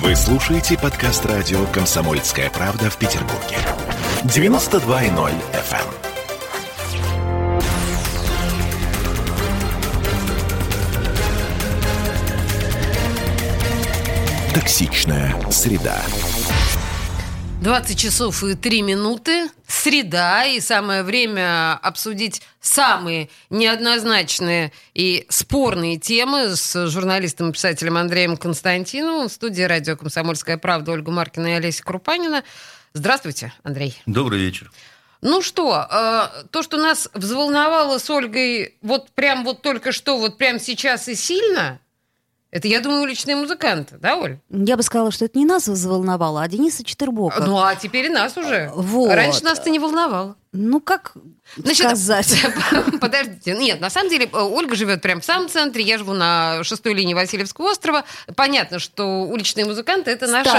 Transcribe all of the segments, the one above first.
Вы слушаете подкаст радио «Комсомольская правда» в Петербурге. 92.0 FM. Токсичная среда. 20 часов и 3 минуты. Среда, и самое время обсудить самые неоднозначные и спорные темы с журналистом и писателем Андреем Константиновым в студии радио «Комсомольская правда» Ольга Маркина и Олеся Крупанина. Здравствуйте, Андрей. Добрый вечер. Ну что, э, то, что нас взволновало с Ольгой вот прям вот только что, вот прям сейчас и сильно, это, я думаю, уличные музыканты, да, Оль? Я бы сказала, что это не нас взволновало, а Дениса Четербока. Ну, а теперь и нас уже. Вот. Раньше нас это не волновало. Ну, как Значит, сказать? Подождите. Нет, на самом деле, э, Ольга живет прямо в самом центре, я живу на шестой линии Васильевского острова. Понятно, что уличные музыканты это наши...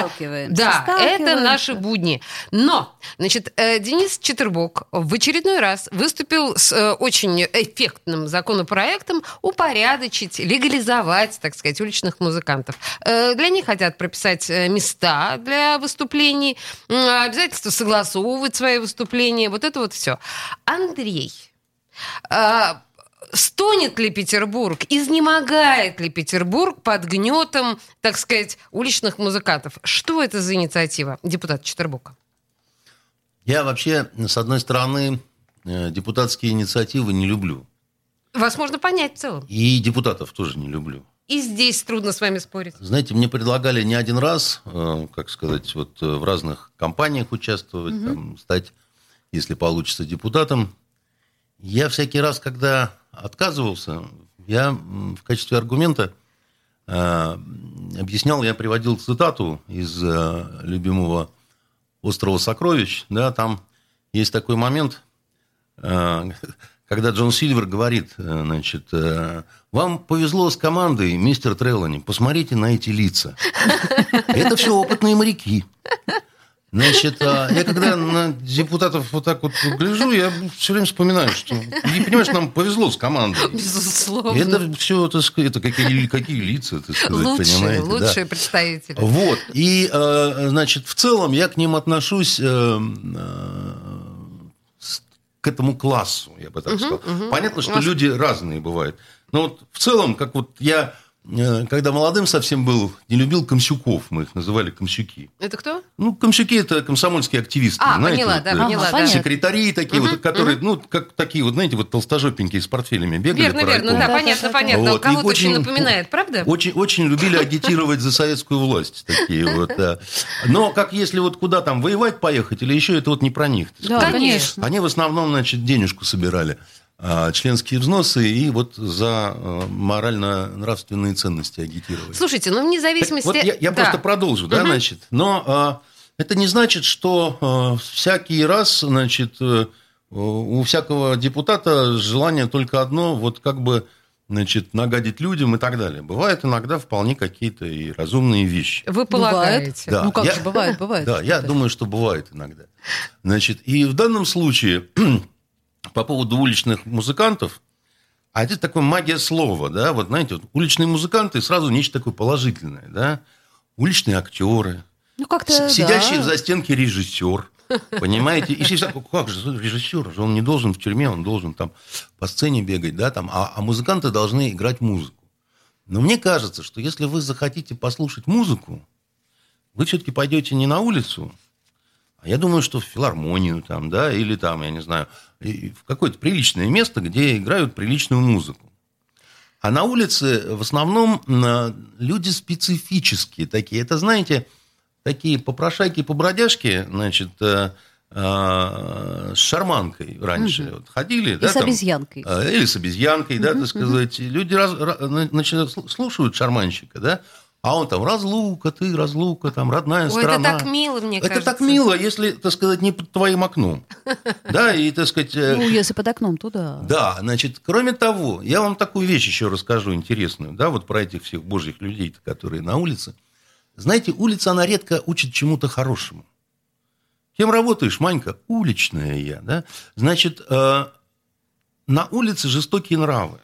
Да, это наши будни. Но, значит, э, Денис Четербок в очередной раз выступил с э, очень эффектным законопроектом упорядочить, легализовать, так сказать, уличных музыкантов. Для них хотят прописать места для выступлений, м, обязательства согласовывать свои выступления, вот это вот все. Андрей, а, стонет ли Петербург, изнемогает ли Петербург под гнетом, так сказать, уличных музыкантов? Что это за инициатива, депутат Четербука? Я вообще, с одной стороны, э, депутатские инициативы не люблю. Вас можно понять в целом. И депутатов тоже не люблю. И здесь трудно с вами спорить. Знаете, мне предлагали не один раз, э, как сказать, вот э, в разных компаниях участвовать, там, стать, если получится, депутатом. Я всякий раз, когда отказывался, я в качестве аргумента э, объяснял, я приводил цитату из э, любимого «Острова сокровищ». Да, там есть такой момент, э, когда Джон Сильвер говорит, э, значит, э, вам повезло с командой, мистер Треллани, посмотрите на эти лица. Это все опытные моряки. Значит, а я когда на депутатов вот так вот гляжу, я все время вспоминаю, что, и, понимаешь, нам повезло с командой. Безусловно. Это все, так сказать, это какие, какие лица, так сказать, лучшие, понимаете? да. лучшие представители. Вот. И, э, значит, в целом я к ним отношусь э, э, к этому классу, я бы так сказал. Понятно, что Вас- люди разные бывают. Но вот в целом, как вот я, когда молодым совсем был, не любил комсюков, мы их называли комсюки. Это кто? Ну, комсюки – это комсомольские активисты. А, знаете, поняла, вот, да, э, поняла, да. Секретари такие вот, которые, ну, как такие вот, знаете, вот толстожопенькие с портфелями бегали Верно, по верно, да, понятно, понятно. Вот, Кого-то очень очень- напоминает, правда? Очень, очень любили агитировать за советскую власть такие вот. да. Но как если вот куда там воевать поехать или еще, это вот не про них. Да. Конечно. Они в основном, значит, денежку собирали, членские взносы и вот за а, морально-нравственные ценности агитировали. Слушайте, ну вне зависимости... Вот я, я Да. просто продолжу, да, значит. Но а, это не значит, что а, всякий раз, значит, э, у всякого депутата желание только одно, вот как бы, значит, нагадить людям и так далее. Бывают иногда вполне какие-то и разумные вещи. Вы полагаете? Да. Ну как Я- же, бывает, бывает. Да, я думаю, что бывает иногда. Значит, и в данном случае по поводу уличных музыкантов, а это такое магия слова, да, вот знаете, вот уличные музыканты сразу нечто такое положительное, да, уличные актеры, Ну как-то, сидящий да. в застенке режиссер, понимаете, и всякое, как же режиссер, он не должен в тюрьме, он должен там по сцене бегать, да, там, а, а музыканты должны играть музыку. Но мне кажется, что если вы захотите послушать музыку, вы все-таки пойдете не на улицу, я думаю, что в филармонию там, да, или там, я не знаю, в какое-то приличное место, где играют приличную музыку. А на улице в основном м, люди специфические такие. Это, знаете, такие попрошайки-побродяжки, значит, э, э, с шарманкой раньше вот ходили. И да, с там, обезьянкой. Или с обезьянкой, да, так сказать. Люди раз- сл- слушают шарманщика, да, а он там разлука, ты разлука, там родная Ой, это страна. так мило, мне Это кажется. так мило, если, так сказать, не под твоим окном. Да, и, так сказать... э, Ну, если под окном, то да. да, значит, кроме того, я вам такую вещь еще расскажу интересную, да, вот про этих всех божьих людей, которые на улице. Знаете, улица, она редко учит чему-то хорошему. Кем работаешь, Манька? Уличная я, да? Значит, э, на улице жестокие нравы.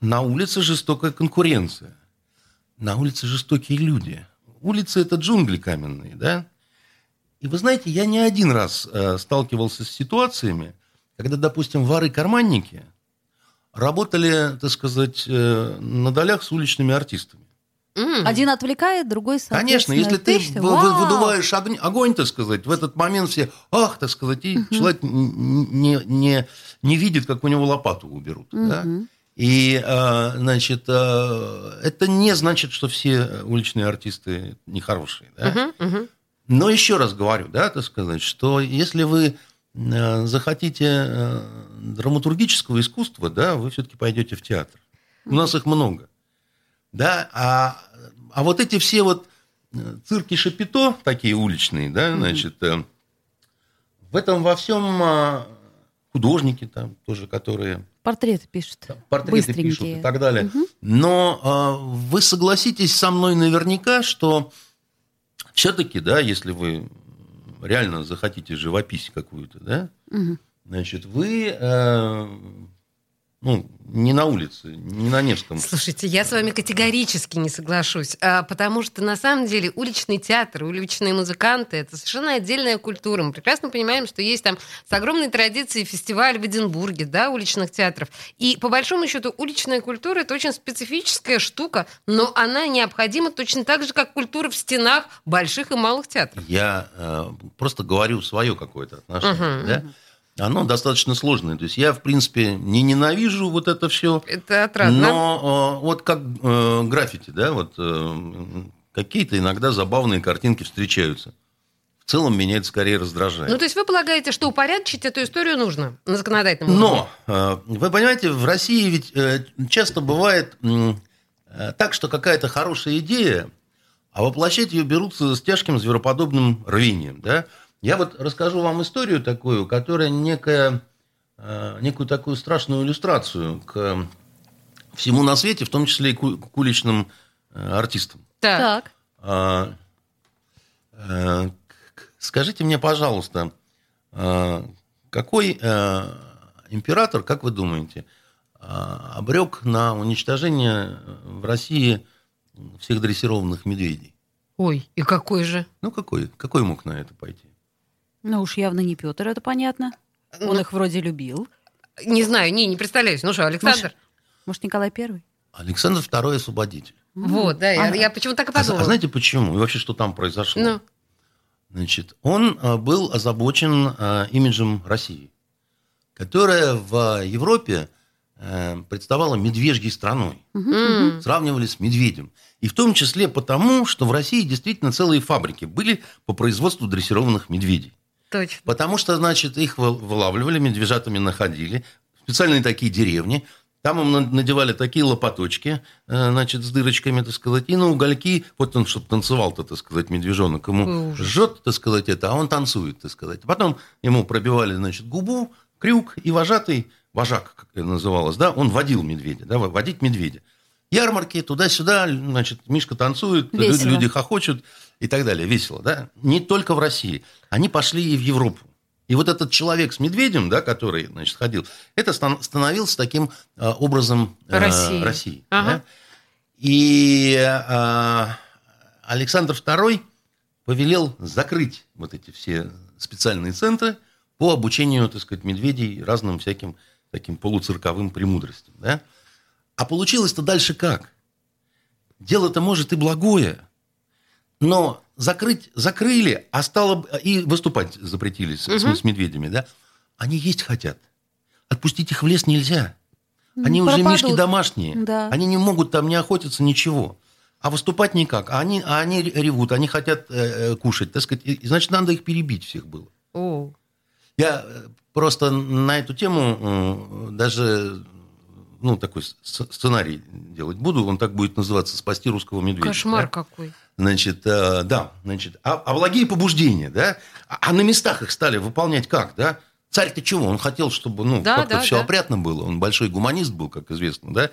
На улице жестокая конкуренция. На улице жестокие люди. улицы – это джунгли каменные, да? И вы знаете, я не один раз э, сталкивался с ситуациями, когда, допустим, воры-карманники работали, так сказать, э, на долях с уличными артистами. Один отвлекает, другой, Конечно, соответственно, если ты Вау! выдуваешь огонь, огонь, так сказать, в этот момент все, ах, так сказать, и человек не, не, не видит, как у него лопату уберут. да. И, э, значит, э, это не значит, что все уличные артисты нехорошие. Да? Мгм. Но еще раз говорю, да, так сказать, что если вы э, захотите драматургического искусства, да, вы все-таки пойдете в театр. У нас их много. Да, а, а вот эти все вот цирки Шапито, такие уличные, да, значит, в этом во всем а, художники там тоже, которые Портреты пишут. портреты Быстренькие. пишут и так далее. Но а, вы согласитесь со мной наверняка, что все-таки, да, если вы реально захотите живопись какую-то, да, Мгм. значит, вы э, ну, не на улице, не на Невском. Слушайте, я с вами категорически не соглашусь, а, потому что на самом деле уличный театр, уличные музыканты это совершенно отдельная культура. Мы прекрасно понимаем, что есть там с огромной традицией фестиваль в Эдинбурге, да, уличных театров. И по большому счету уличная культура это очень специфическая штука, но она необходима точно так же, как культура в стенах больших и малых театров. Я э, просто говорю свое какое-то отношение, Мгм. да. Оно достаточно сложное. То есть я, в принципе, не ненавижу вот это все. Это отрадно. Но э, вот как э, граффити, да, вот э, какие-то иногда забавные картинки встречаются. В целом меня это скорее раздражает. Ну, то есть вы полагаете, что упорядочить эту историю нужно на законодательном уровне? Но, э, вы понимаете, в России ведь э, часто бывает э, так, что какая-то хорошая идея, а воплощать ее берутся с тяжким звероподобным рвением. Да? Я вот расскажу вам историю такую, которая некая, э, некую такую страшную иллюстрацию к всему на свете, в том числе и к уличным э, артистам. Так. Так. А, э, Скажите мне, пожалуйста, какой император, как вы думаете, обрек на уничтожение в России всех дрессированных медведей? Ой, и какой же? Ну, какой, какой мог на это пойти? Ну уж явно не Петр, это понятно. Он Ну, их вроде любил. Не знаю, не, не представляюсь. Ну что, Александр? Может, Николай Первый? Александр II освободитель. Вот, да, я, Ага. я почему так и А, подумала. а знаете почему? И вообще, что там произошло? Ну. Значит, он а, был озабочен а, имиджем России, которая в Европе э, представала медвежьей страной. М. Сравнивали с медведем. И в том числе потому, что в России действительно целые фабрики были по производству дрессированных медведей. Точно. Потому что, значит, их вы- вылавливали, медвежатами находили, специальные такие деревни. Там им на- надевали такие лопаточки, э, значит, с дырочками, так сказать, и на угольки, вот он, чтобы танцевал-то, так сказать, медвежонок, ему жжет, так сказать, это, а он танцует, так сказать. Потом ему пробивали, значит, губу, крюк, и вожатый, вожак, как это называлось, да, он водил медведя, да, водить медведя. Ярмарки, туда-сюда, значит, Мишка танцует, Весело. люди хохочут и так далее. Весело, да? Не только в России. Они пошли и в Европу. И вот этот человек с медведем, да, который, значит, ходил, это стан- становился таким э, образом э, России. России, Ага. да. И э, Александр II повелел закрыть вот эти все специальные центры по обучению, так сказать, медведей разным всяким таким полуцирковым премудростям. Да? А получилось-то дальше как? Дело-то, может, и благое, но закрыть закрыли, а стало и выступать запретили с, Мгм. с медведями, да? Они есть хотят. Отпустить их в лес нельзя. Они уже пропадут. мишки домашние. Да. Они не могут там не охотиться, ничего. А выступать никак. А они, а они ревут, они хотят э, э, кушать, так сказать. И, значит, надо их перебить всех было. О. Я э, просто на эту тему даже ну, такой сценарий делать буду. Он так будет называться «Спасти русского медведя». Кошмар да? какой. Значит, э, да, значит, а, а благие побуждения, да? А, а на местах их стали выполнять как, да? Царь-то чего? Он хотел, чтобы, ну, Да, как-то да, все да. опрятно было. Он большой гуманист был, как известно, да?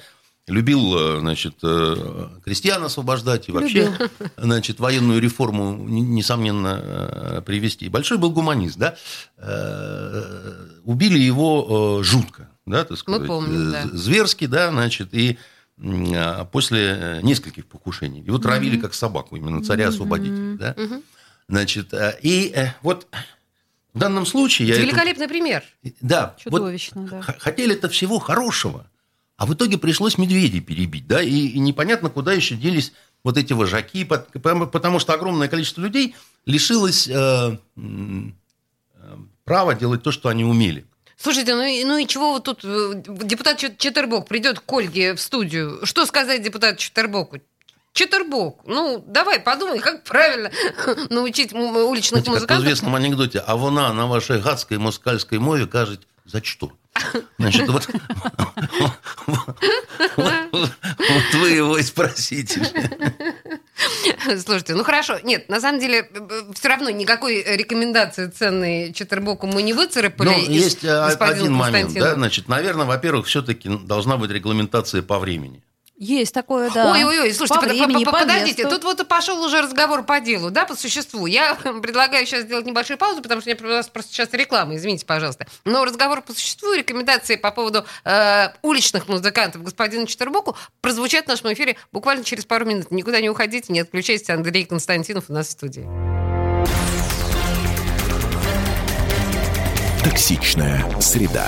Любил, э, значит, э, крестьян освобождать и вообще, значит, военную реформу, несомненно, привести. Большой был гуманист, да? Убили его жутко, да, так сказать. помним, э, да. Зверски, да, значит, и а, после э, нескольких покушений. Его травили как собаку, именно царя-освободителя. Да? Значит, э, и вот в данном случае... Я Это великолепный пример. Да, вот Чудовищно, да. х- хотели-то всего хорошего, а в итоге пришлось медведей перебить, да, и, и непонятно, куда еще делись вот эти вожаки, пот- потому что огромное количество людей лишилось э, э, права делать то, что они умели. Слушайте, ну и, ну и чего вот тут э, депутат Чет- Четербок придет к Ольге в студию? Что сказать депутату Четербоку? Четербок, ну давай подумай, как правильно научить уличных Знаете, как в музыкантов. известном анекдоте, а вона на вашей гадской москальской мове кажет, за что? Значит, вот, вот, вот вы его и спросите. Слушайте, ну хорошо. Нет, на самом деле, все равно никакой рекомендации ценной Четербоку мы не выцарапали. Ну, есть э, один момент, да, значит, наверное, во-первых, все-таки должна быть регламентация по времени. Есть такое, да. Ой-ой-ой, слушайте, По под- времени, по- по подождите, месту. тут вот и пошел уже разговор по делу, да, по существу. Я предлагаю сейчас сделать небольшую паузу, потому что у нас просто сейчас реклама, извините, пожалуйста. Но разговор по существу и рекомендации по поводу э, уличных музыкантов господина Четербоку прозвучат в нашем эфире буквально через пару минут. Никуда не уходите, не отключайтесь. Андрей Константинов у нас в студии. Токсичная среда.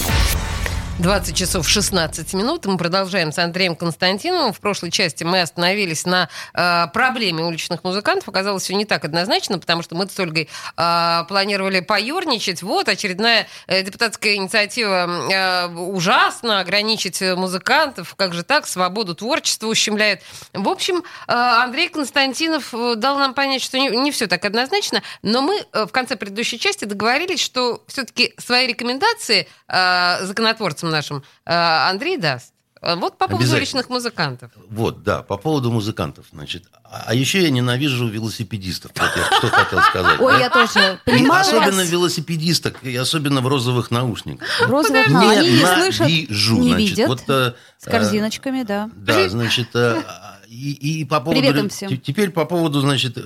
20 часов 16 минут. Мы продолжаем с Андреем Константиновым. В прошлой части мы остановились на э, проблеме уличных музыкантов. Оказалось, все не так однозначно, потому что мы с Ольгой э, планировали поерничать. Вот очередная э, депутатская инициатива э, ужасно ограничить музыкантов. Как же так? Свободу творчества ущемляет. В общем, э, Андрей Константинов э, дал нам понять, что не, не все так однозначно. Но мы э, в конце предыдущей части договорились, что все-таки свои рекомендации э, законотворцам нашим э, Андрей даст. Э, Вот по поводу уличных музыкантов. Вот, да, по поводу музыкантов, значит. А а еще я ненавижу велосипедистов, вот я что хотел сказать. Ой, да. я тоже И понимаю особенно вас. велосипедисток, и особенно в розовых наушниках. Розовых, но они не слышат, не значит, видят. вот, э, С корзиночками, да. Да, значит, э, и, и по поводу... Привет им всем. те- Теперь по поводу, значит,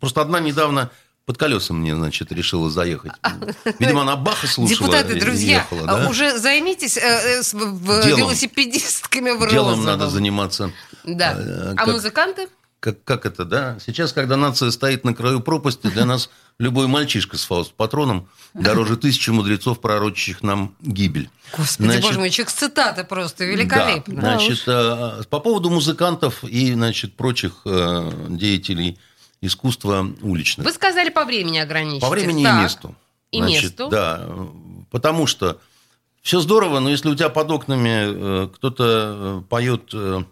просто одна недавно под колесом мне, значит, решила заехать. Видимо, она Баха слушала Депутаты, друзья, ехала, да? уже займитесь э, э, с- в- Делом. велосипедистками в Делом розовом. надо заниматься. Да. Э, А как- музыканты? Как, как это, да? Сейчас, когда нация стоит на краю пропасти, для нас любой мальчишка с фауст-патроном дороже тысячи мудрецов, пророчащих нам гибель. Господи, Значит, боже мой, человек с цитаты просто великолепно. Да, значит, э, по поводу музыкантов и, значит, прочих э, деятелей искусства уличных. Вы сказали по времени ограничить. По времени Так. и месту. И Значит, месту. Да, потому что все здорово, но если у тебя под окнами э, кто-то э, поет э,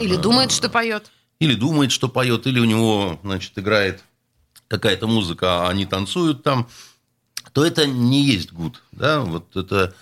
Или думает, что поет. или думает, что поет, или у него, значит, играет какая-то музыка, а они танцуют там, то это не есть гуд, да, вот это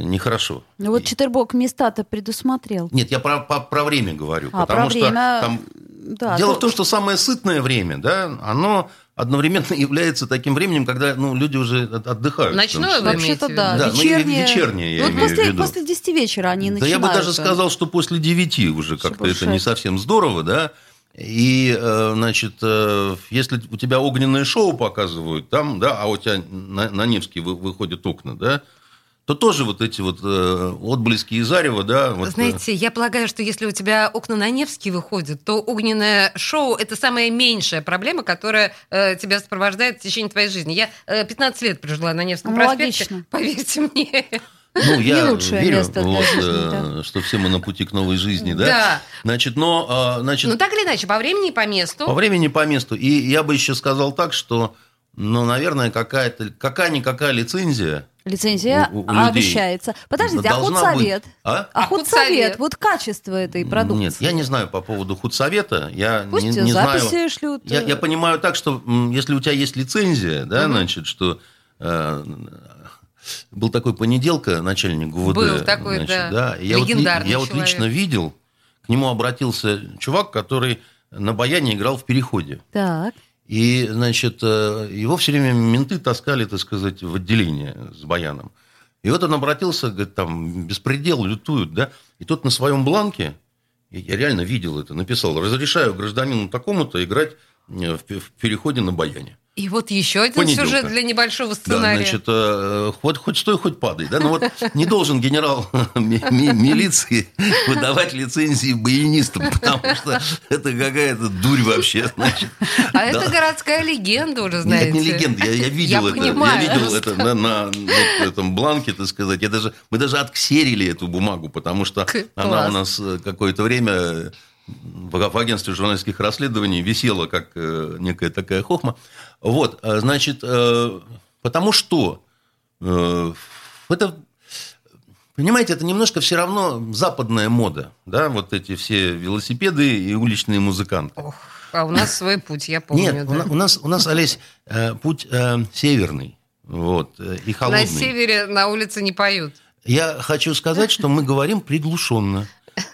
нехорошо. Ну вот Четербок места-то предусмотрел. Нет, я про, про, про время говорю, А, потому про что время, там... Да, Дело то- в том, что самое сытное время, да, оно одновременно является таким временем, когда ну, люди уже от- отдыхают. в Ночное вы Вообще-то в да. Да, ну, вечернее. вечернее я Вот имею в после, виду. после 10 вечера они Да начинают. я бы даже сказал, что после девяти уже как-то это не совсем здорово, да. И, э, значит, э, если у тебя огненное шоу показывают, там, да, а у тебя на, на Невский вы- выходят окна, да, то тоже вот эти вот э, отблески из Зарева, да. Вот, э, Знаете, я полагаю, что если у тебя окна на Невский выходят, то огненное шоу – это самая меньшая проблема, которая э, тебя сопровождает в течение твоей жизни. Я э, 15 лет прожила на Невском Ну, проспекте, логично. поверьте мне. Ну, я лучшее верю, место для вот, жизни, э, что все мы на пути к новой жизни, да. Да. Значит, но, э, значит, Ну, так или иначе, по времени и по месту. По времени, по месту. И я бы еще сказал так, что, ну, наверное, какая-то, какая-никакая лицензия Лицензия у- у людей обещается. Подождите, а худсовет? быть. А? А худсовет, вот качество этой продукции. Нет, я не знаю по поводу худсовета. Я Пусть не, не знаю. записи шлют. Я, я понимаю так, что если у тебя есть лицензия, да, значит, что э, был такой понеделка, начальник ГУВД. Был такой, значит, да. и я вот Легендарный я вот лично видел, к нему обратился чувак, который на баяне играл в переходе. Так. И, значит, э, его все время менты таскали, так сказать, в отделение с баяном. И вот он обратился, говорит, там, беспредел, лютуют, да. И тот на своем бланке, я реально видел это, написал, разрешаю гражданину такому-то играть э, в переходе на баяне. И вот еще один Понеделка. сюжет для небольшого Да, сценария. значит, э, хоть, хоть стой, хоть падай. Да? Ну вот не должен генерал ми- ми- милиции выдавать лицензии баянистам, потому что это какая-то дурь вообще. Значит. а Да. это городская легенда уже, знаете. Нет, не легенда, я, я видел Я это. понимаю. Я видел это на, на вот этом бланке, так сказать. Я даже, мы даже отксерили эту бумагу, потому что она у нас э, какое-то время в агентстве журналистских расследований висела как э, некая такая хохма. Вот, э, значит, э, потому что это Понимаете, это немножко все равно западная мода, да, вот эти все велосипеды и уличные музыканты. Ох, а у нас свой путь, я помню. Нет, да. у, на- у нас, у нас, Олесь, путь северный, вот, и холодный. На севере на улице не поют. Я хочу сказать, что мы говорим приглушенно.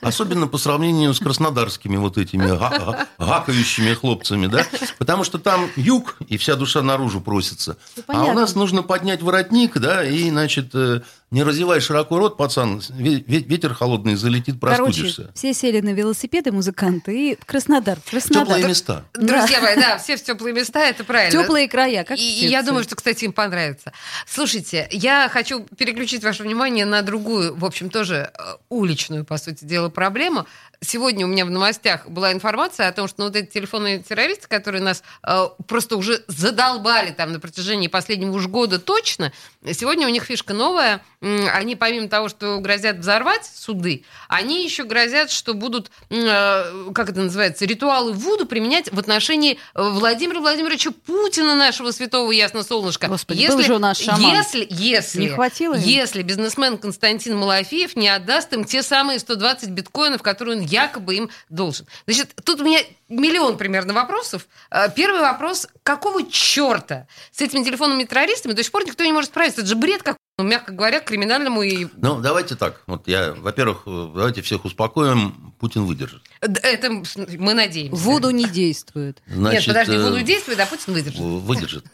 Особенно по сравнению с краснодарскими вот этими га- га- гакающими хлопцами, да? Потому что там юг, и вся душа наружу просится. Ну, а у нас нужно поднять воротник, да, и, значит, э, не разевай широко рот, пацан, ве- ве- ветер холодный залетит, Короче, простудишься. все сели на велосипеды музыканты и Краснодар. Краснодар. Теплые места. Друзья мои, да, все в теплые места, это правильно. Теплые края, как И я думаю, что, кстати, им понравится. Слушайте, я хочу переключить ваше внимание на другую, в общем, тоже э, уличную, по сути дела, проблему. Сегодня у меня в новостях была информация о том, что ну, вот эти телефонные террористы, которые нас э, просто уже задолбали там на протяжении последнего уж года точно, сегодня у них фишка новая. Они, помимо того, что грозят взорвать суды, они еще грозят, что будут, э, как это называется, ритуалы Вуду применять в отношении э, Владимира Владимировича Путина, нашего святого ясно солнышка. Господи, был же у нас шаман. Если, если, Не хватило им? если бизнесмен Константин Малафеев не отдаст им те самые 120 биткоинов, которые он якобы им должен. Значит, тут у меня миллион примерно вопросов. Э, Первый вопрос, какого черта с этими телефонными террористами до сих пор никто не может справиться? Это же бред как ну, мягко говоря, к криминальному и... Ну, давайте так. Вот я, во-первых, э, давайте всех успокоим, Путин выдержит. Это мы надеемся. Вуду не действует. Нет, Значит, подожди, э, Вуду действует, а Путин выдержит. Выдержит.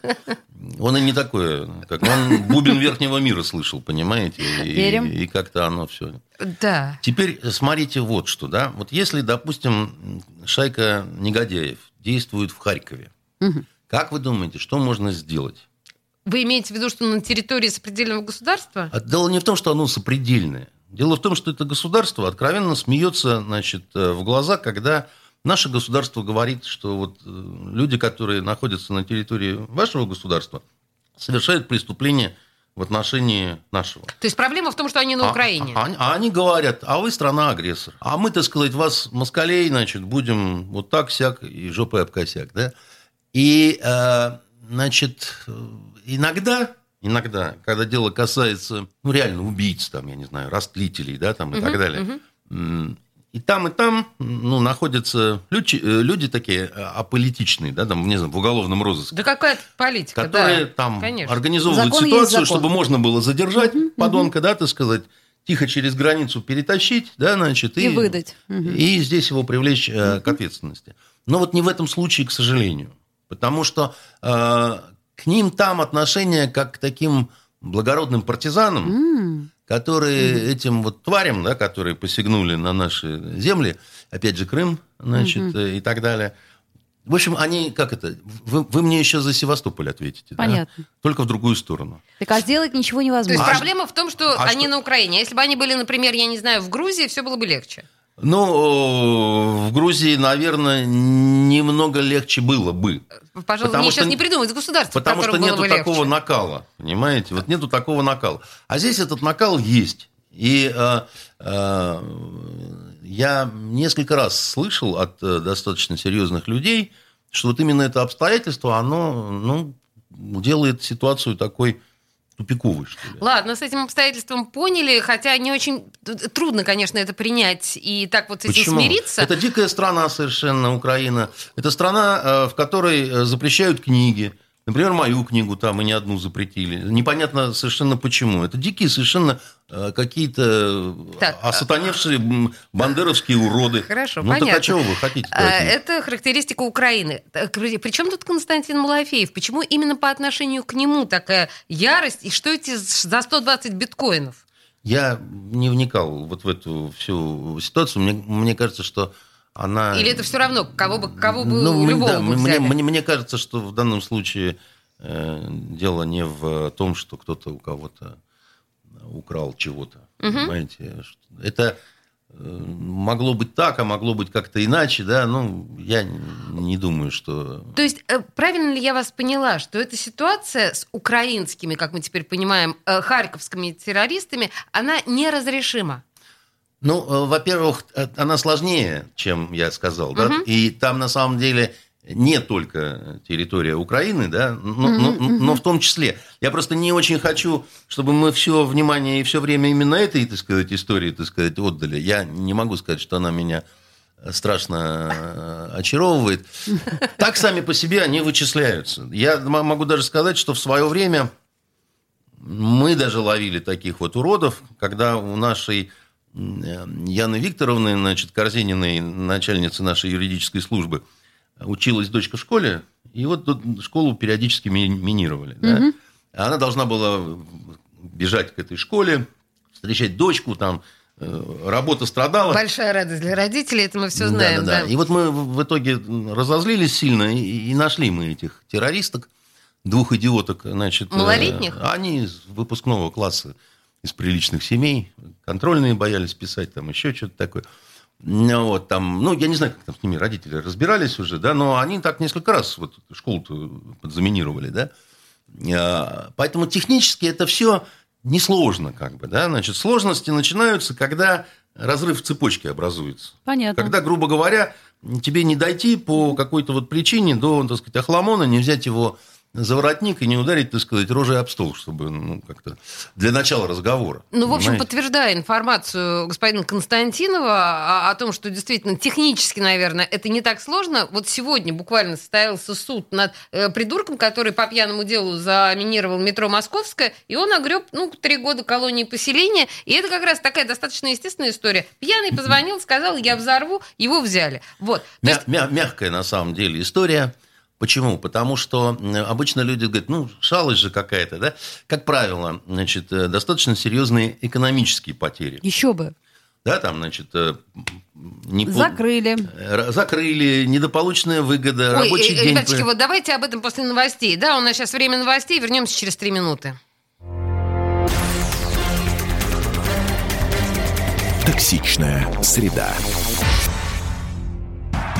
Он и не такое. Как он бубен верхнего мира слышал, понимаете? И, Верим. И как-то оно все. Да. Теперь смотрите вот что, да. Вот если, допустим, шайка негодяев действует в Харькове, Мгм. как вы думаете, что можно сделать? Вы имеете в виду, что на территории сопредельного государства? А Дело не в том, что оно сопредельное. Дело в том, что это государство откровенно смеется значит, э, в глаза, когда наше государство говорит, что вот э, люди, которые находятся на территории вашего государства, совершают преступления в отношении нашего. То есть проблема в том, что они на А- Украине. А, а они говорят, а вы страна-агрессор. А мы, так сказать, вас, москалей, значит, будем вот так, сяк, и жопой об косяк, да? И, э, значит, э, иногда, иногда, когда дело касается, ну, реально, убийц, там, я не знаю, растлителей, да, там, и так далее, м, и там, и там, ну, находятся люди, э, люди такие э, аполитичные, да, там, не знаю, в уголовном розыске Да какая политика, которые да, там конечно. организовывают Закон ситуацию, чтобы можно было задержать подонка, да, так сказать, тихо через границу перетащить, да, значит, И выдать. Мгм. и здесь его привлечь э, к ответственности. Но вот не в этом случае, к сожалению, потому что э, к ним там отношение как к таким благородным партизанам, М. которые этим вот тварям, да, которые посягнули на наши земли, опять же Крым, значит, э, и так далее. В общем, они, как это, вы, вы мне еще за Севастополь ответите, да? Понятно. Только в другую сторону. Так а сделать ничего То есть невозможно. А проблема в том, что а они что- на Украине. А если бы они были, например, я не знаю, в Грузии, все было бы легче. Ну, в Грузии, наверное, немного легче было бы. Пожалуйста, Потому мне что- сейчас не придумать государство, Потому что нету бы такого легче. накала, понимаете? Вот нету такого накала. А здесь этот накал есть. И э, э, я несколько раз слышал от э, достаточно серьезных людей, что вот именно это обстоятельство, оно ну, делает ситуацию такой тупиковый, что ли. Ладно, с этим обстоятельством поняли, хотя не очень трудно, конечно, это принять и так вот с этим Почему? смириться. Это дикая страна совершенно, Украина. Это страна, э, в которой э, запрещают книги. Например, мою книгу там и не одну запретили. Непонятно совершенно почему. Это дикие совершенно э, какие-то Так, а- осатаневшие бандеровские уроды. Хорошо, ну, понятно. так а чего вы хотите? А, Это характеристика Украины. Причем тут Константин Малафеев? Почему именно по отношению к нему такая ярость? И что эти за 120 биткоинов? Я не вникал вот в эту всю ситуацию. Мне, мне кажется, что она... Или это все равно, кого бы, кого бы Ну, любого да, бы мне, взяли? мне, мне кажется, что в данном случае э, дело не в том, что кто-то у кого-то украл чего-то. Понимаете? Это э, могло быть так, а могло быть как-то иначе, да. Ну, я не думаю, что. То есть, э, правильно ли я вас поняла, что эта ситуация с украинскими, как мы теперь понимаем, э, харьковскими террористами, она неразрешима? Ну, э, во-первых, э, она сложнее, чем я сказал, да. И там на самом деле не только территория Украины, да, но, но- но в том числе. Я просто не очень хочу, чтобы мы все внимание и все время именно этой, так сказать, истории, так сказать, отдали. Я не могу сказать, что она меня страшно э, очаровывает. Так сами по себе они вычисляются. Я могу даже сказать, что в свое время мы даже ловили таких вот уродов, когда у нашей Яны Викторовны, значит, Корзининой, начальницы нашей юридической службы, училась дочка в школе, и вот тут школу периодически ми- минировали. да. А Она должна была бежать к этой школе, встречать дочку, там э, работа страдала. Большая радость для родителей, это мы все знаем. Да, да, да. да. И вот мы в в итоге разозлились сильно и, и нашли мы этих террористок, двух идиоток, значит. э, Малолетних? Они из выпускного класса, из приличных семей, контрольные боялись писать, там еще что-то такое. Ну, вот там, ну, я не знаю, как там с ними родители разбирались уже, да, но они так несколько раз вот школу подзаминировали, да. А, Поэтому технически это все несложно, как бы, да. Значит, сложности начинаются, когда разрыв цепочки образуется. Понятно. Когда, грубо говоря, тебе не дойти по какой-то вот причине до, так сказать, охламона, не взять его за воротник и не ударить, так сказать, рожей об стол, чтобы, ну, как-то для начала разговора. Ну, в общем, понимаете? подтверждая информацию господина Константинова о, о том, что действительно технически, наверное, это не так сложно. Вот сегодня буквально состоялся суд над э, придурком, который по пьяному делу заминировал метро Московское, и он огреб, ну, три года колонии поселения. И это как раз такая достаточно естественная история. Пьяный позвонил, сказал, я взорву, его взяли. Вот. Мя- есть, мя- мягкая на самом деле история. Почему? Потому что обычно люди говорят, ну, шалость же какая-то, да? Как правило, значит, э, достаточно серьезные экономические потери. Еще бы. Да, там, значит, э, не Закрыли. закрыли, недополученная выгода, Ой, рабочий э, день. ребяточки, вот давайте об этом после новостей. Да, у нас сейчас время новостей, вернемся через три минуты. Токсичная среда.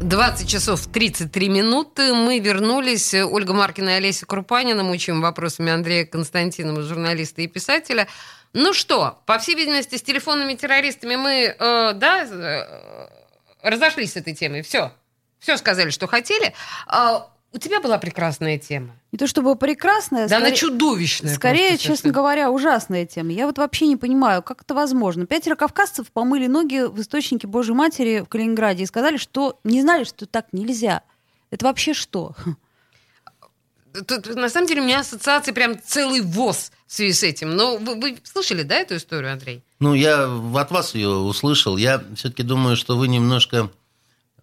20 часов 33 минуты. Мы вернулись. Ольга Маркина и Олеся Крупанина. Мучаем вопросами Андрея Константинова, журналиста и писателя. Ну что, по всей видимости, с телефонными террористами мы, э, да, э, разошлись с этой темой. Все. Все сказали, что хотели. А у тебя была прекрасная тема. Не то чтобы прекрасная, Да она скорее- чудовищная. Скорее, просто честно говоря, ужасная тема. Я вот вообще не понимаю, как это возможно. Пятеро кавказцев помыли ноги в источнике Божьей Матери в Калининграде и сказали, что не знали, что так нельзя. Это вообще что? тут, на самом деле у меня ассоциации прям целый ВОЗ в связи с этим. Но вы, вы слышали, да, эту историю, Андрей? Ну, я от вас ее услышал. Я все-таки думаю, что вы немножко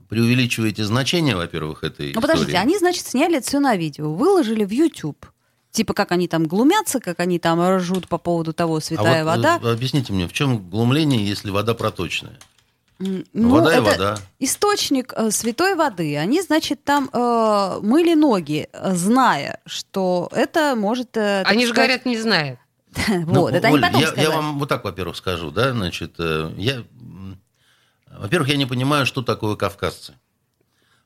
преувеличиваете значение, во-первых, этой Ну, подождите, истории. они, значит, сняли все на видео, выложили в YouTube. Типа, как они там глумятся, как они там ржут по поводу того, святая а вот, вода. э, Объясните мне, в чем глумление, если вода проточная? М, вода и это вода. Источник э, святой воды. Они, значит, там э, мыли ноги, э, зная, что это может... э, Они же сказать- говорят, не знают. Ну, Вот, это они потом я, вам вот так, во-первых, скажу, да, значит, э, я, во-первых, я не понимаю, что такое кавказцы.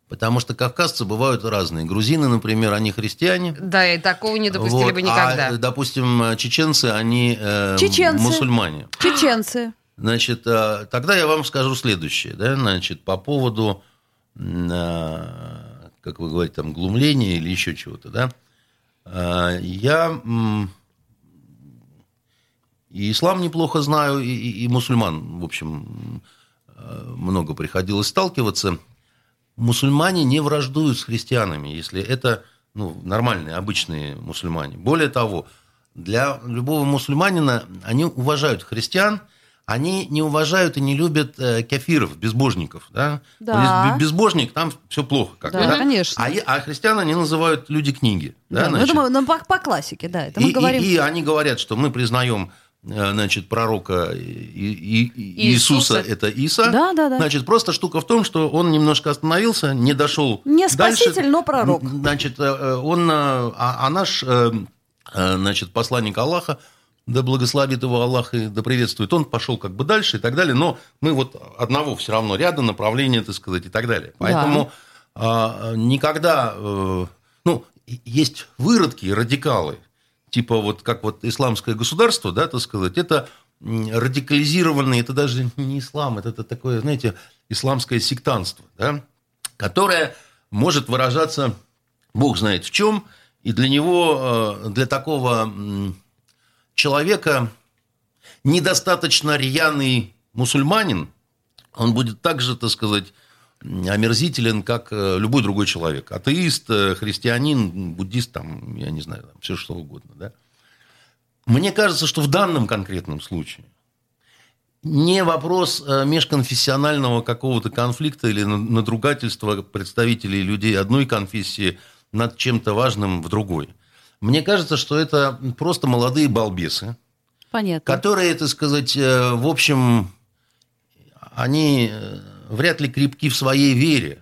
Потому что кавказцы бывают разные. Грузины, например, они христиане. Да, и такого не допустили Вот, бы никогда. А, допустим, чеченцы, они э, Чеченцы. мусульмане. Чеченцы. Значит, э, тогда я вам скажу следующее, да, значит, по поводу, э, как вы говорите, там, глумления или еще чего-то, да. Э, Я м, и ислам неплохо знаю, и, и- и мусульман, в общем, э, много приходилось сталкиваться. Мусульмане не враждуют с христианами, если это ну, нормальные, обычные мусульмане. Более того, для любого мусульманина они уважают христиан, они не уважают и не любят э, кафиров, безбожников. Да? Да. Бе- безбожник, там все плохо. Как бы, Да, конечно. А, а христиан они называют люди книги. Да, Да, ну, это мы- ну, по, по классике, да. Это мы и, говорим... и- и они говорят, что мы признаем значит, пророка и- и- Иисуса. Иисуса, это Иса. Да, да, да. Значит, просто штука в том, что он немножко остановился, не дошел Не дальше. спаситель, но пророк. Значит, э, э, он, э, а, а наш, э, э, значит, посланник Аллаха, да благословит его Аллах и да приветствует, он пошел как бы дальше и так далее, но мы вот одного все равно ряда, направления, так сказать, и так далее. Поэтому а, никогда, э, ну, есть выродки, радикалы, типа вот как вот исламское государство, да, так сказать, это м, радикализированный, это даже не ислам, это, это такое, знаете, исламское сектанство, да, которое может выражаться, бог знает в чем, и для него, э, для такого человека недостаточно рьяный мусульманин, он будет так же, так сказать, омерзителен, как э, любой другой человек. Атеист, э, христианин, буддист, там, я не знаю, все что угодно. Да? Мне кажется, что в данном конкретном случае не вопрос э, межконфессионального какого-то конфликта или на- надругательства представителей людей одной конфессии над чем-то важным в другой. Мне кажется, что это просто молодые балбесы, Понятно. которые, так сказать, в общем, они вряд ли крепки в своей вере.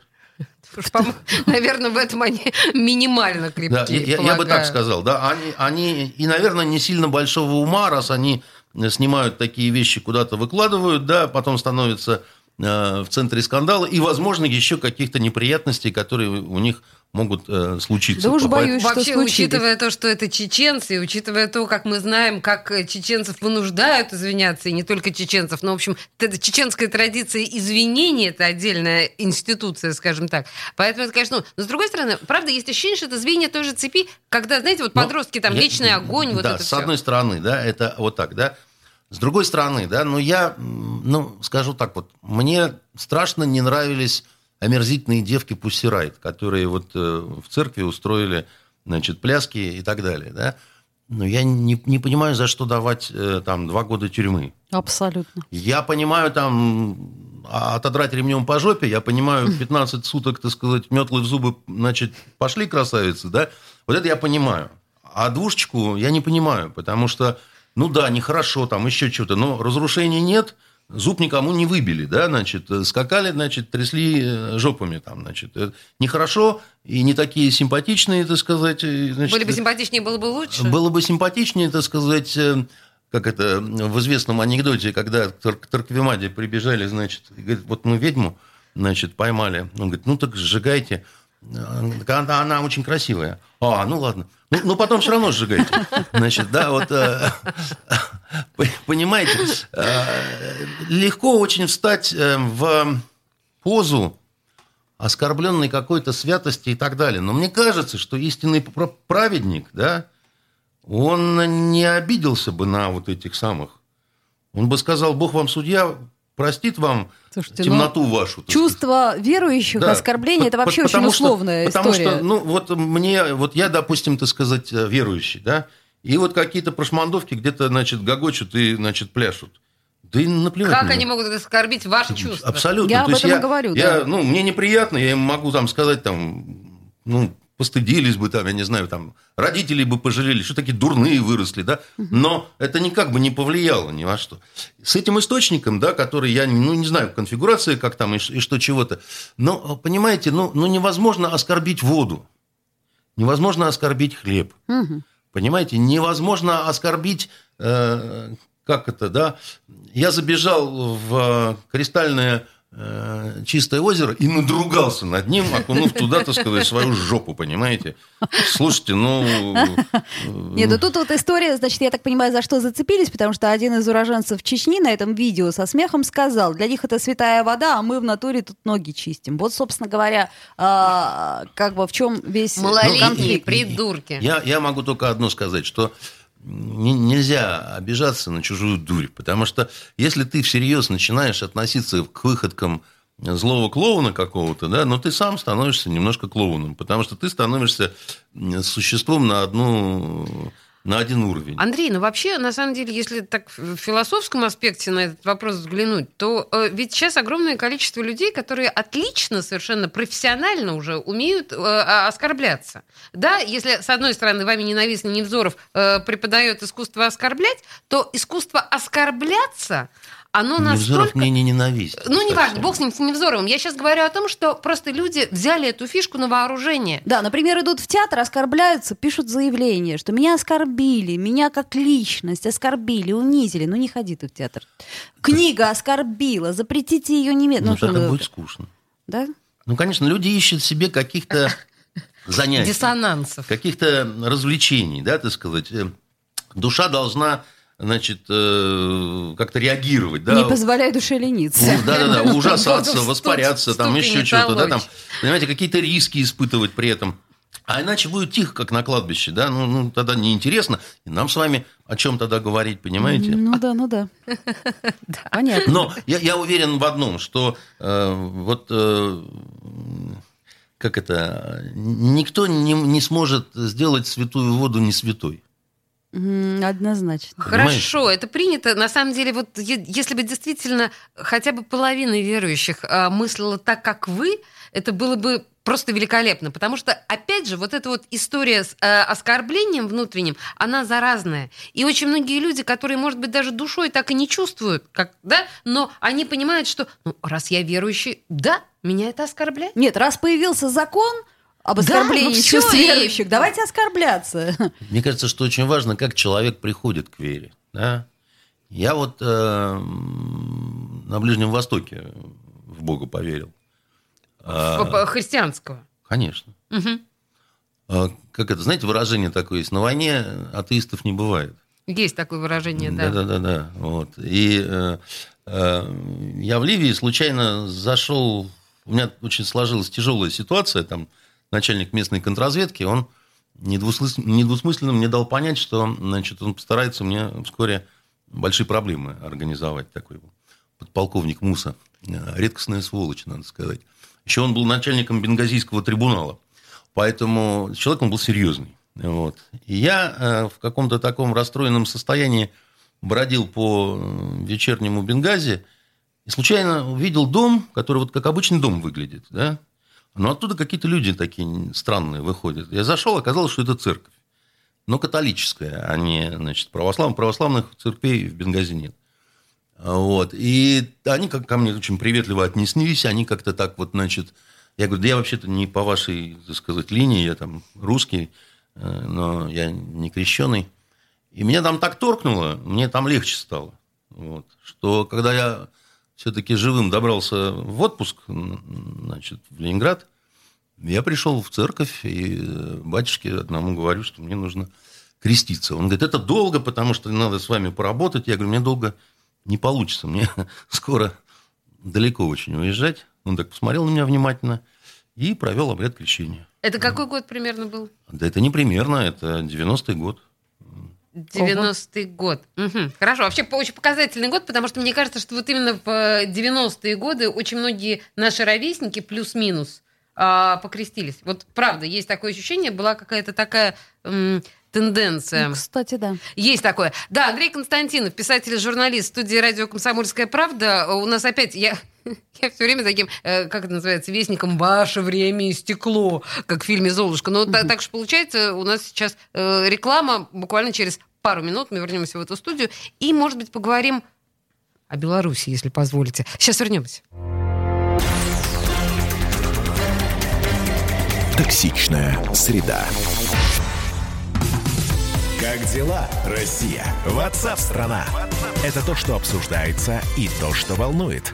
Наверное, в этом они минимально крепкие, Да, я, я- бы так сказал, да, они, они и, наверное, не сильно большого ума, раз они снимают такие вещи, куда-то выкладывают, да, потом становятся в центре скандала и, возможно, еще каких-то неприятностей, которые у них могут э, случиться. Да уж боюсь, что Вообще, случилось. учитывая то, что это чеченцы, и учитывая то, как мы знаем, как э, чеченцев вынуждают извиняться, и не только чеченцев, но, в общем, чеченская традиция извинений – это отдельная институция, скажем так. Поэтому это, конечно, ну, но с другой стороны, правда, есть ощущение, что это звенья той же цепи, когда, знаете, вот подростки, там, я- вечный огонь, вот да, это с всё. одной стороны, да, это вот так, да. С другой стороны, да, ну я, ну, скажу так вот, мне страшно не нравились омерзительные девки Пуссирайт, которые вот э, в церкви устроили, значит, пляски и так далее, да. Но я не, не понимаю, за что давать э, там два года тюрьмы. Абсолютно. Я понимаю, там, а, отодрать ремнем по жопе, я понимаю, 15 суток, так сказать, метлы в зубы, значит, пошли красавицы, да? Вот это я понимаю. А двушечку я не понимаю, потому что, ну да, нехорошо, там еще что-то, но разрушений нет, зуб никому не выбили, да, значит, э, скакали, значит, трясли э, жопами там, значит. Э, Нехорошо и не такие симпатичные, так сказать. значит, Были бы симпатичнее, было бы лучше. было бы симпатичнее, так сказать, как это в известном анекдоте, когда к Тар- к Тарквимаде прибежали, значит, и говорит, вот мы ведьму, значит, поймали. Он говорит, ну так сжигайте. Она, она очень красивая. А, ну ладно. Ну, ну, потом все равно сжигайте. Значит, да, вот э, понимаете, э, легко очень встать э, в позу оскорбленной какой-то святости и так далее. Но мне кажется, что истинный пр- праведник, да, он не обиделся бы на вот этих самых. Он бы сказал, Бог вам судья, простит вам Слушайте, темноту вашу. так Чувство верующих, Да. оскорбление, это вообще потому очень что- условная потому история. что, ну, вот мне, вот я, допустим, так сказать, э, верующий, да, и вот какие-то прошмандовки где-то, значит, гогочут и, значит, пляшут. Да и наплевать Как мне. они могут оскорбить ваши чувства? Абсолютно. Я То об этом и я, говорю, я, да. Ну, мне неприятно, я им могу там сказать, там, ну, постыдились бы там, я не знаю, там, родители бы пожалели, что такие дурные выросли, да, но это никак бы не повлияло ни во что. С этим источником, да, который я, ну, не знаю, конфигурации, как там и, и что чего-то, но, понимаете, ну, ну, невозможно оскорбить воду, невозможно оскорбить хлеб, Мгм. Понимаете, невозможно оскорбить, э, как это, да? Я забежал в э, кристальное э, чистое озеро и надругался над ним, окунув туда, так сказать, свою жопу, понимаете? Слушайте, ну... Нет, ну тут вот история, значит, я так понимаю, за что зацепились, потому что один из уроженцев Чечни на этом видео со смехом сказал, для них это святая вода, а мы в натуре тут ноги чистим. Вот, собственно говоря, а, как бы в чем весь Малолетние конфликт. придурки. Я, я могу только одно сказать, что не- нельзя обижаться на чужую дурь, потому что если ты всерьез начинаешь относиться к выходкам злого клоуна какого-то, да, но ты сам становишься немножко клоуном, потому что ты становишься существом на одну на один уровень. Андрей, ну вообще, на самом деле, если так в философском аспекте на этот вопрос взглянуть, то э, ведь сейчас огромное количество людей, которые отлично, совершенно профессионально уже умеют э, оскорбляться. Да, если, с одной стороны, вами ненавистный Невзоров э, преподает искусство оскорблять, то искусство оскорбляться, оно Невзоров настолько... мне не ненавистен. Ну, не важно, совсем. бог с ним, с Невзоровым. Я сейчас говорю о том, что просто люди взяли эту фишку на вооружение. Да, например, идут в театр, оскорбляются, пишут заявление, что меня оскорбили, меня как личность оскорбили, унизили. Ну не ходи ты в театр. Книга оскорбила, запретите ее немедленно. Ну, что так будет скучно. Да? Ну, конечно, люди ищут себе каких-то занятий. Диссонансов. каких-то развлечений, да, так сказать. Э, Душа должна, значит, э, как-то реагировать, да. Не позволяй душе лениться. Ну, Да-да-да, ужасаться, воспаряться, там еще что-то, да, там, понимаете, какие-то риски испытывать при этом. А иначе будет тихо, как на кладбище, да, ну, ну тогда неинтересно. И нам с вами о чем тогда говорить, понимаете? Ну да, ну да. Понятно. Но я, я уверен в одном, что э, вот э, как это, никто не, не сможет сделать святую воду не святой. Однозначно. Хорошо, это принято. На самом деле, вот если бы действительно хотя бы половина верующих а, мыслила так, как вы, это было бы просто великолепно. Потому что, опять же, вот эта вот история с э, оскорблением внутренним, она заразная. И очень многие люди, которые, может быть, даже душой так и не чувствуют, как, да, но они понимают, что, ну, раз я верующий, да, меня это оскорбляет. Нет, раз появился закон об Да, оскорблении ну всё, чувств верующих, давайте оскорбляться. Мне кажется, что очень важно, как человек приходит к вере. Да? Я вот э, на Ближнем Востоке в Бога поверил. Христианского. Конечно. А, Как это, знаете, выражение такое есть, на войне атеистов не бывает. Есть такое выражение, да. Да, да, да, да. Вот. И э, э, я в Ливии случайно зашел. У меня очень сложилась тяжелая ситуация. Там начальник местной контрразведки, он недвусмыс- недвусмысленно мне дал понять, что значит, он постарается мне вскоре большие проблемы организовать. Такой подполковник Муса. Редкостная сволочь, надо сказать. Еще он был начальником бенгазийского трибунала. Поэтому человек он был серьезный. Вот. И я э, в каком-то таком расстроенном состоянии бродил по вечернему Бенгази и случайно увидел дом, который вот как обычный дом выглядит. Да? Но оттуда какие-то люди такие странные выходят. Я зашел, оказалось, что это церковь. Но католическая, а не значит, православных. Православных церквей в Бенгази нет. Вот. И они как ко мне очень приветливо отнеслись, они как-то так вот, значит, я говорю, да я вообще-то не по вашей, так сказать, линии, я там русский, э, но я не крещеный. И меня там так торкнуло, мне там легче стало. Вот. Что когда я все-таки живым добрался в отпуск, значит, в Ленинград, я пришел в церковь, и э, батюшке одному говорю, что мне нужно креститься. Он говорит, это долго, потому что надо с вами поработать. Я говорю, мне долго не получится, мне скоро далеко очень уезжать. Он так посмотрел на меня внимательно и провел обряд крещения. Это какой год примерно был? Да это не примерно, это 90-й год. 90-й год. Мгм. Хорошо. Вообще очень показательный год, потому что мне кажется, что вот именно в э, 90-е годы очень многие наши ровесники плюс-минус а, покрестились. Вот правда, есть такое ощущение, была какая-то такая тенденция. Ну, кстати, да. Есть такое. Да, Андрей Константинов, писатель и журналист студии радио «Комсомольская правда». У нас опять... Я, я все время таким, э, как это называется, вестником «Ваше время истекло», как в фильме «Золушка». Но та- так же получается, у нас сейчас э, реклама. Буквально через пару минут мы вернемся в эту студию. И, может быть, поговорим о Беларуси, если позволите. Сейчас вернемся. Токсичная среда. Как дела, Россия? Ватсап-страна! Это то, что обсуждается и то, что волнует.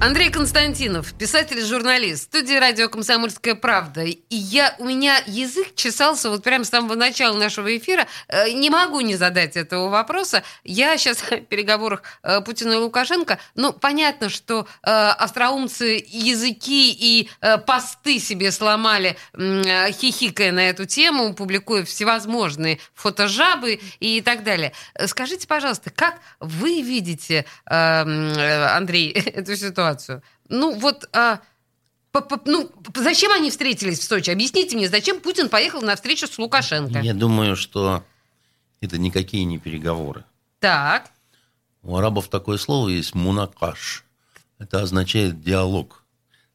Андрей Константинов, писатель и журналист, студия радио «Комсомольская правда». И я, у меня язык чесался вот прямо с самого начала нашего эфира. Э, Не могу не задать этого вопроса. Я сейчас о переговорах э, Путина и Лукашенко. Ну, понятно, что э, остроумцы языки и посты себе сломали, хихикая на эту тему, публикуя всевозможные фотожабы и так далее. Скажите, пожалуйста, как вы видите, Андрей, эту ситуацию? Ну, вот... а, по- по- ну, зачем они встретились в Сочи? Объясните мне, зачем Путин поехал на встречу с Лукашенко? Я думаю, что это никакие не переговоры. Так, У арабов такое слово есть «мунакаш». Это означает диалог,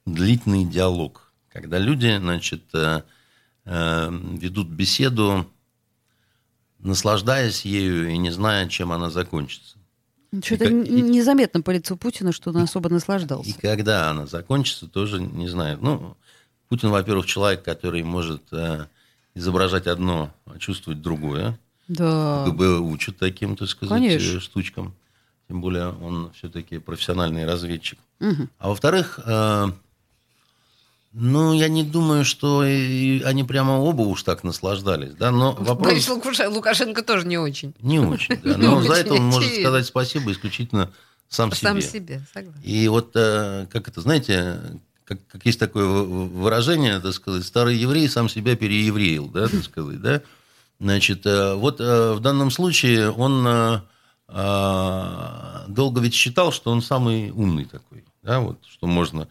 длительный диалог. Когда люди, значит, э, э, ведут беседу, наслаждаясь ею и не зная, чем она закончится. Что-то И незаметно по лицу Путина, что он особо наслаждался. И когда она закончится, тоже не знаю. Ну, Путин, во-первых, человек, который может э, изображать одно, а чувствовать другое. Да. КГБ учат таким, так сказать, Конечно. э, штучкам. Тем более он все-таки профессиональный разведчик. Мгм. А во-вторых, э, ну, я не думаю, что они прямо оба уж так наслаждались. Да? Но Борис вопрос Лукаша- Лукашенко тоже не очень. не очень. да. Но за это он может сказать спасибо исключительно сам себе. Сам себе, согласна. И вот, э, как это, знаете, как, как есть такое выражение, так сказать, старый еврей сам себя переевреил, да, так сказать, да. Значит, э, вот э, в данном случае он долго ведь считал, что он самый умный такой, да, вот, что можно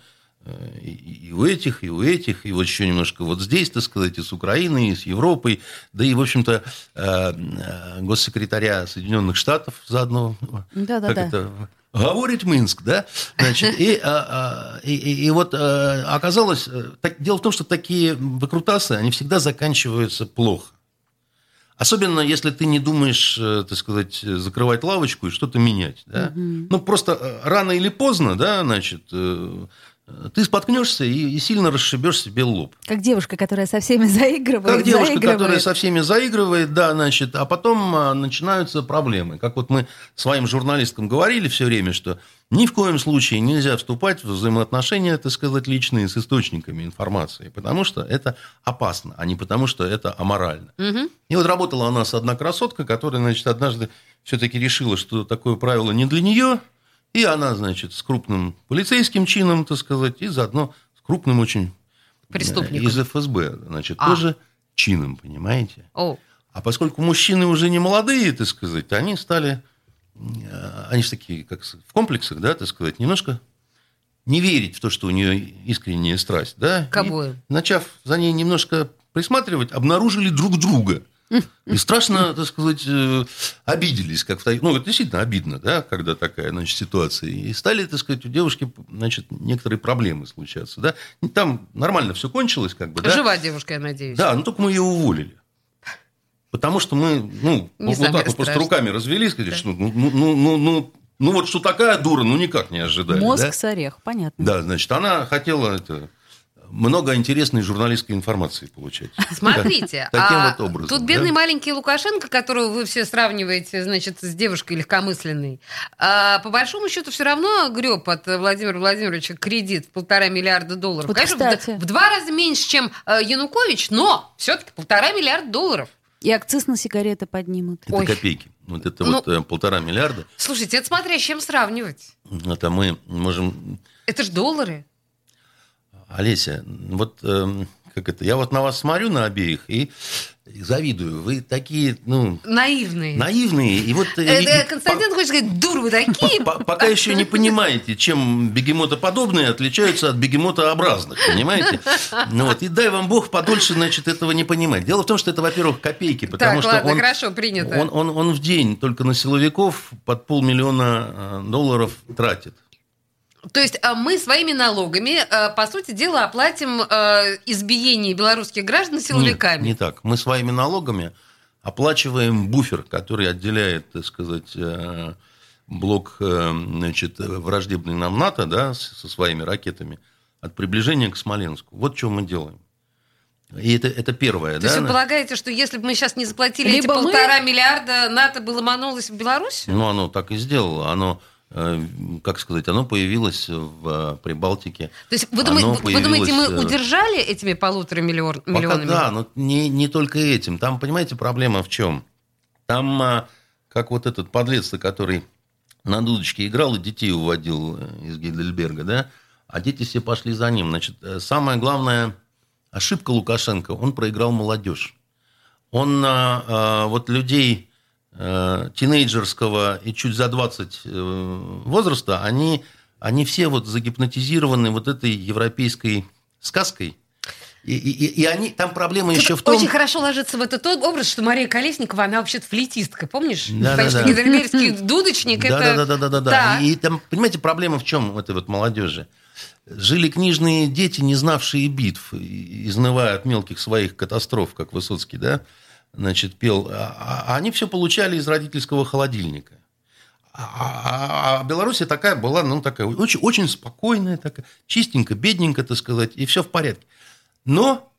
и, и у этих, и у этих, и вот еще немножко вот здесь, так сказать, и с Украиной, и с Европой, да и, в общем-то, э, э, госсекретаря Соединенных Штатов заодно Да-да-да. как это, говорит Минск, да? Значит, и, а, и, и- и вот оказалось, э, так- дело в том, что такие выкрутасы, они всегда заканчиваются плохо. Особенно, если ты не думаешь, э, так сказать, закрывать лавочку и что-то менять. Да? Ну, просто э, рано или поздно, да, значит, э, ты споткнешься и, и сильно расшибешь себе лоб. Как девушка, которая со всеми заигрывает. Как девушка, заигрывает. которая со всеми заигрывает, да, значит, а потом а, начинаются проблемы. Как вот мы своим журналисткам говорили все время, что ни в коем случае нельзя вступать в взаимоотношения, так сказать, личные с источниками информации, потому что это опасно, а не потому что это аморально. Мгм. И вот работала у нас одна красотка, которая, значит, однажды все-таки решила, что такое правило не для нее, и она, значит, с крупным полицейским чином, так сказать, и заодно с крупным очень э, Преступником. из ФСБ, значит, А. тоже чином, понимаете? О, А поскольку мужчины уже не молодые, так сказать, они стали, э, они же такие, как в комплексах, да, так сказать, немножко не верить в то, что у нее искренняя страсть, да? К обоим. И, начав за ней немножко присматривать, обнаружили друг друга. И страшно, так сказать, э, обиделись. Как в ну, это действительно обидно, да, когда такая значит, ситуация. И стали, так сказать, у девушки значит, некоторые проблемы случаться. Да? Там нормально все кончилось, как бы, да? жива девушка, я надеюсь. Да, ну только мы ее уволили. Потому что мы, ну, Не вот, так вот просто руками развели, сказали, что ну, ну, ну, ну, ну, ну вот что такая дура, ну никак не ожидали. Мозг да? с орех, понятно. Да, значит, она хотела это, много интересной журналистской информации получать. Смотрите, Таким а вот образом. тут да? бедный маленький Лукашенко, которого вы все сравниваете, значит, с девушкой легкомысленной, а, по большому счету все равно греб от Владимира Владимировича кредит в полтора миллиарда долларов. Вот, Конечно, кстати. в, в два раза меньше, чем э, Янукович, но все-таки полтора миллиарда долларов. И акциз на сигареты поднимут. Это Ой. копейки. Вот это Ну- вот э, полтора миллиарда. Слушайте, это смотря с чем сравнивать. Это мы можем... Это ж доллары. Олеся, вот эм, как это? Я вот на вас смотрю на обеих и завидую. Вы такие, ну, Наивные. наивные. И вот... э, Это и- Константин хочет сказать, дуры вы такие. По- Пока еще не понимаете, чем бегемотоподобные отличаются от бегемотообразных, понимаете? Ну вот, и дай вам Бог подольше, значит, этого не понимать. Дело в том, что это, во-первых, копейки, потому Так, что ладно, он, хорошо, принято. он, он, он в день только на силовиков под полмиллиона э, долларов тратит. То есть а, мы своими налогами, а, по сути дела, оплатим а, избиение белорусских граждан силовиками. Нет, не так. Мы своими налогами оплачиваем буфер, который отделяет, так сказать, э, блок э, значит, враждебный нам НАТО да, со своими ракетами от приближения к Смоленску. Вот что мы делаем. И это, это первое. То есть да? вы полагаете, что если бы мы сейчас не заплатили эти Либо мы- полтора миллиарда, НАТО бы ломанулось в Беларусь? Ну, оно так и сделало. Оно, как сказать, оно появилось в э, Прибалтике. То есть вы, думаете, вы думаете, мы появилось, э, удержали этими полутора миллион- Пока миллионами? да, но не, не только этим. Там, понимаете, проблема в чем? Там, а, как вот этот подлец, который на дудочке играл и детей уводил э, из Гейдельберга, да, а дети все пошли за ним. Значит, э, самая главная ошибка Лукашенко, он проиграл молодежь. Он а, а, вот людей э, тинейджерского и чуть за 20 э, возраста, они, они все вот загипнотизированы вот этой европейской сказкой. И, и- и они, там проблема еще в том... Очень хорошо ложится в этот образ, что Мария Колесникова, она вообще-то флейтистка, помнишь? Да, Потому да, что да. гидельбергский дудочник, Да, это... да, да, да, да, да. Так. И там, понимаете, проблема в чем у этой вот молодежи? Жили книжные дети, не знавшие битв, и- изнывая от мелких своих катастроф, как Высоцкий, да, значит, пел. А, а они все получали из родительского холодильника. А, а- а Белоруссия такая была, ну, такая очень, очень спокойная, такая, чистенько, бедненько, так сказать, и все в порядке. Но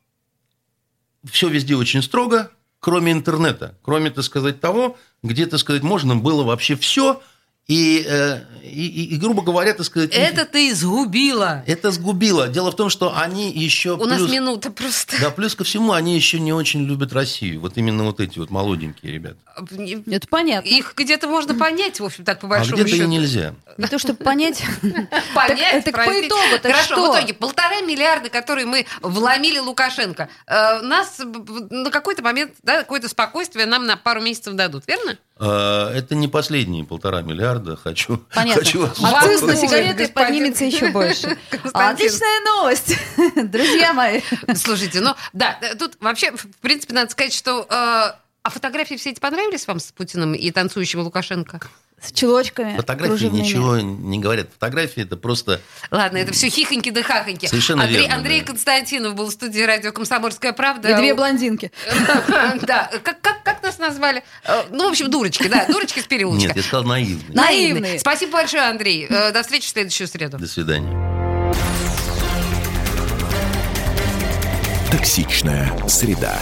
все везде очень строго, кроме интернета, кроме, так сказать, того, где, так сказать, можно было вообще все, и, э, и, и- и, грубо говоря, так сказать... Это ты изгубила. Это сгубило. Дело в том, что они еще... У нас плюс- минута просто. Да, плюс ко всему, они еще не очень любят Россию. Вот именно вот эти вот молоденькие ребята. Это понятно. Их где-то можно понять, в общем, так, по А большому где-то и счету. нельзя. Не то, чтобы понять. Понять, Так- по итогу, Хорошо, что? в итоге полтора миллиарда, которые мы вломили Лукашенко, э, нас на какой-то момент, да, какое-то спокойствие нам на пару месяцев дадут, верно? А, Это не последние полтора миллиарда. Хочу, Понятно. хочу вас Акциз на сигареты господин поднимется еще больше. Отличная новость, друзья мои. Слушайте, ну, да, э, тут вообще, в принципе, надо сказать, что... э, а фотографии все эти понравились вам с Путиным и танцующим Лукашенко? С чулочками. Фотографии кружевными. ничего не говорят. Фотографии это просто... Ладно, это все хихоньки да хахоньки. Совершенно Андрей, верно, Андрей да. Константинов был в студии радио «Комсомольская правда». И две блондинки. Да, как, нас назвали? Э, Ну, в общем, дурочки, да, дурочки с переулочка. Нет, я сказал наивный. Наивные. Спасибо большое, Андрей. Э, До встречи в следующую среду. До свидания. Токсичная среда.